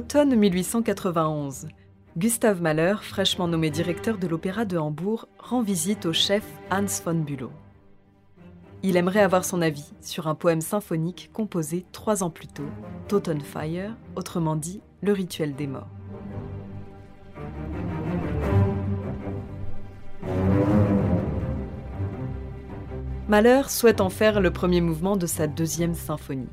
Automne 1891. Gustave Mahler, fraîchement nommé directeur de l'Opéra de Hambourg, rend visite au chef Hans von Bülow. Il aimerait avoir son avis sur un poème symphonique composé trois ans plus tôt, Totenfeier, autrement dit le rituel des morts. Mahler souhaite en faire le premier mouvement de sa deuxième symphonie.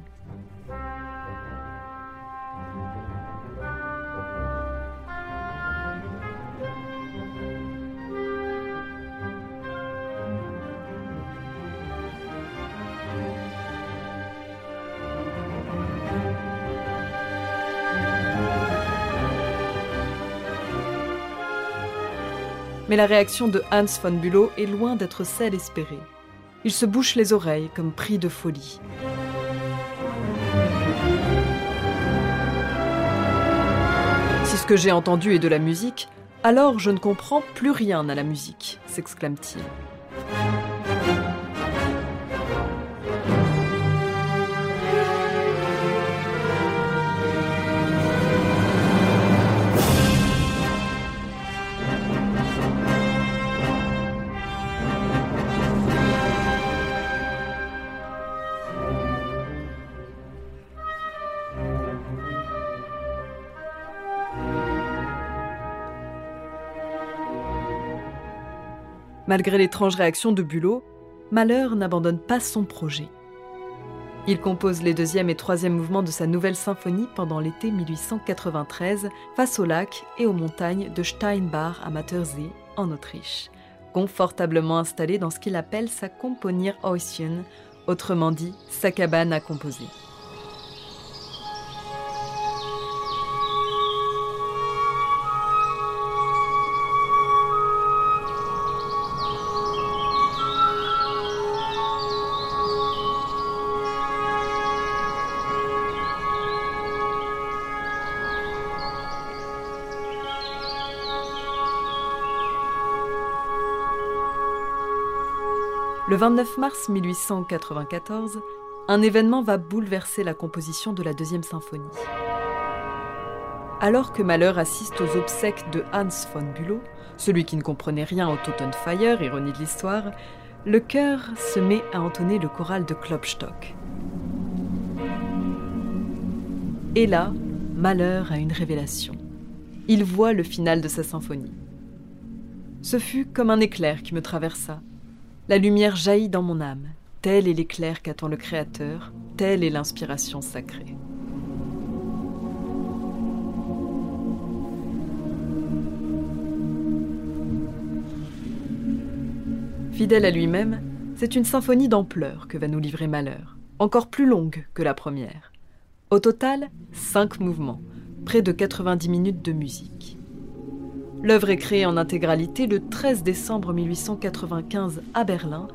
Mais la réaction de Hans von Bülow est loin d'être celle espérée. Il se bouche les oreilles comme pris de folie. Si ce que j'ai entendu est de la musique, alors je ne comprends plus rien à la musique, s'exclame-t-il. Malgré l'étrange réaction de Bulot, Mahler n'abandonne pas son projet. Il compose les deuxième et troisième mouvements de sa nouvelle symphonie pendant l'été 1893 face au lac et aux montagnes de Steinbach à Mattersee, en Autriche, confortablement installé dans ce qu'il appelle sa Komponierhäuschen, autrement dit sa cabane à composer. Le 29 mars 1894, un événement va bouleverser la composition de la deuxième symphonie. Alors que Mahler assiste aux obsèques de Hans von Bülow, celui qui ne comprenait rien au Totenfeier, ironie de l'histoire, le chœur se met à entonner le choral de Klopstock. Et là, Mahler a une révélation. Il voit le final de sa symphonie. Ce fut comme un éclair qui me traversa, la lumière jaillit dans mon âme. Tel est l'éclair qu'attend le Créateur, telle est l'inspiration sacrée. Fidèle à lui-même, c'est une symphonie d'ampleur que va nous livrer Malheur, encore plus longue que la première. Au total, cinq mouvements, près de 90 minutes de musique. L'œuvre est créée en intégralité le 13 décembre 1895 à Berlin,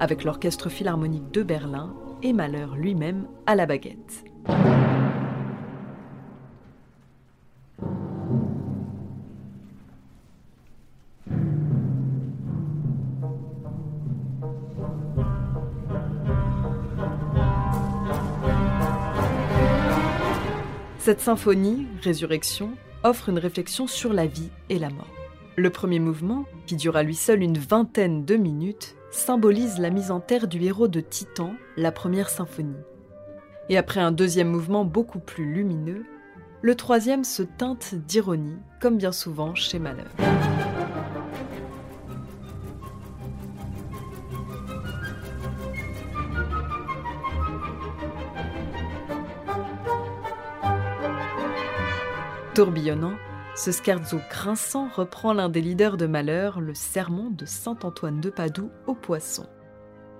avec l'Orchestre philharmonique de Berlin et Mahler lui-même à la baguette. Cette symphonie, Résurrection, offre une réflexion sur la vie et la mort. Le premier mouvement, qui dure à lui seul une vingtaine de minutes, symbolise la mise en terre du héros de Titan, la première symphonie. Et après un deuxième mouvement beaucoup plus lumineux, le troisième se teinte d'ironie, comme bien souvent chez Mahler. Tourbillonnant, ce scherzo grinçant reprend l'un des leaders de Malheur, le sermon de saint Antoine de Padoue aux poissons.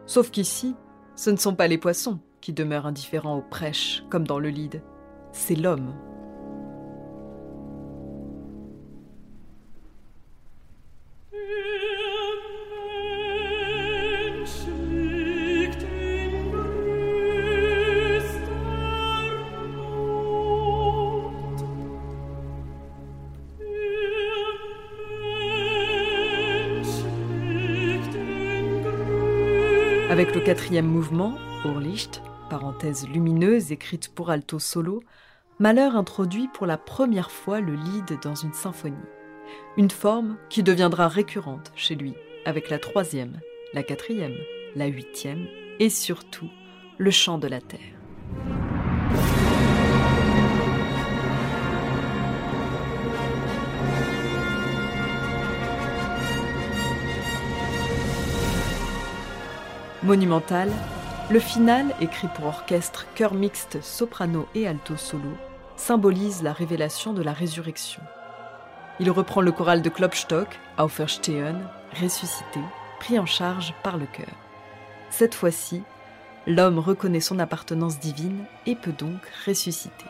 Sauf qu'ici, ce ne sont pas les poissons qui demeurent indifférents aux prêches, comme dans le lead. c'est l'homme. Avec le quatrième mouvement, Urlicht, parenthèse lumineuse écrite pour alto solo, Mahler introduit pour la première fois le lead dans une symphonie. Une forme qui deviendra récurrente chez lui, avec la troisième, la quatrième, la huitième et surtout le chant de la terre. Monumental, le final, écrit pour orchestre, chœur mixte, soprano et alto solo, symbolise la révélation de la résurrection. Il reprend le choral de Klopstock, Auferstehen, ressuscité, pris en charge par le chœur. Cette fois-ci, l'homme reconnaît son appartenance divine et peut donc ressusciter.